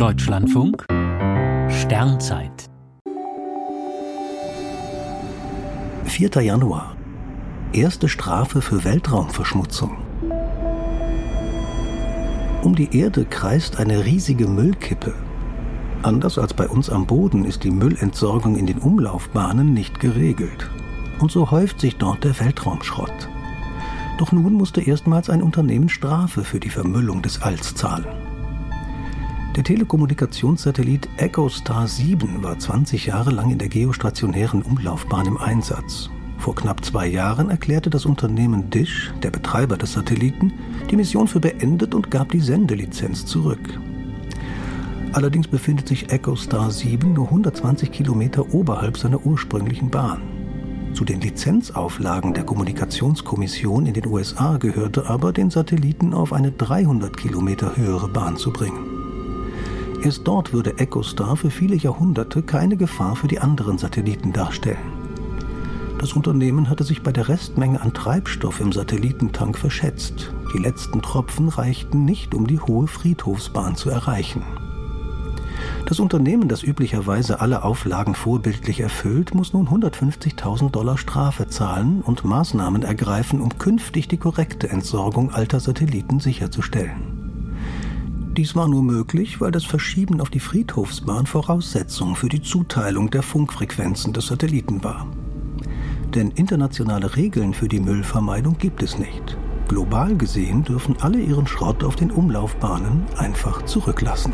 Deutschlandfunk Sternzeit 4. Januar Erste Strafe für Weltraumverschmutzung. Um die Erde kreist eine riesige Müllkippe. Anders als bei uns am Boden ist die Müllentsorgung in den Umlaufbahnen nicht geregelt. Und so häuft sich dort der Weltraumschrott. Doch nun musste erstmals ein Unternehmen Strafe für die Vermüllung des Alls zahlen. Der Telekommunikationssatellit EchoStar 7 war 20 Jahre lang in der geostationären Umlaufbahn im Einsatz. Vor knapp zwei Jahren erklärte das Unternehmen Dish, der Betreiber des Satelliten, die Mission für beendet und gab die Sendelizenz zurück. Allerdings befindet sich EchoStar 7 nur 120 Kilometer oberhalb seiner ursprünglichen Bahn. Zu den Lizenzauflagen der Kommunikationskommission in den USA gehörte aber, den Satelliten auf eine 300 Kilometer höhere Bahn zu bringen. Erst dort würde EchoStar für viele Jahrhunderte keine Gefahr für die anderen Satelliten darstellen. Das Unternehmen hatte sich bei der Restmenge an Treibstoff im Satellitentank verschätzt. Die letzten Tropfen reichten nicht, um die hohe Friedhofsbahn zu erreichen. Das Unternehmen, das üblicherweise alle Auflagen vorbildlich erfüllt, muss nun 150.000 Dollar Strafe zahlen und Maßnahmen ergreifen, um künftig die korrekte Entsorgung alter Satelliten sicherzustellen. Dies war nur möglich, weil das Verschieben auf die Friedhofsbahn Voraussetzung für die Zuteilung der Funkfrequenzen des Satelliten war. Denn internationale Regeln für die Müllvermeidung gibt es nicht. Global gesehen dürfen alle ihren Schrott auf den Umlaufbahnen einfach zurücklassen.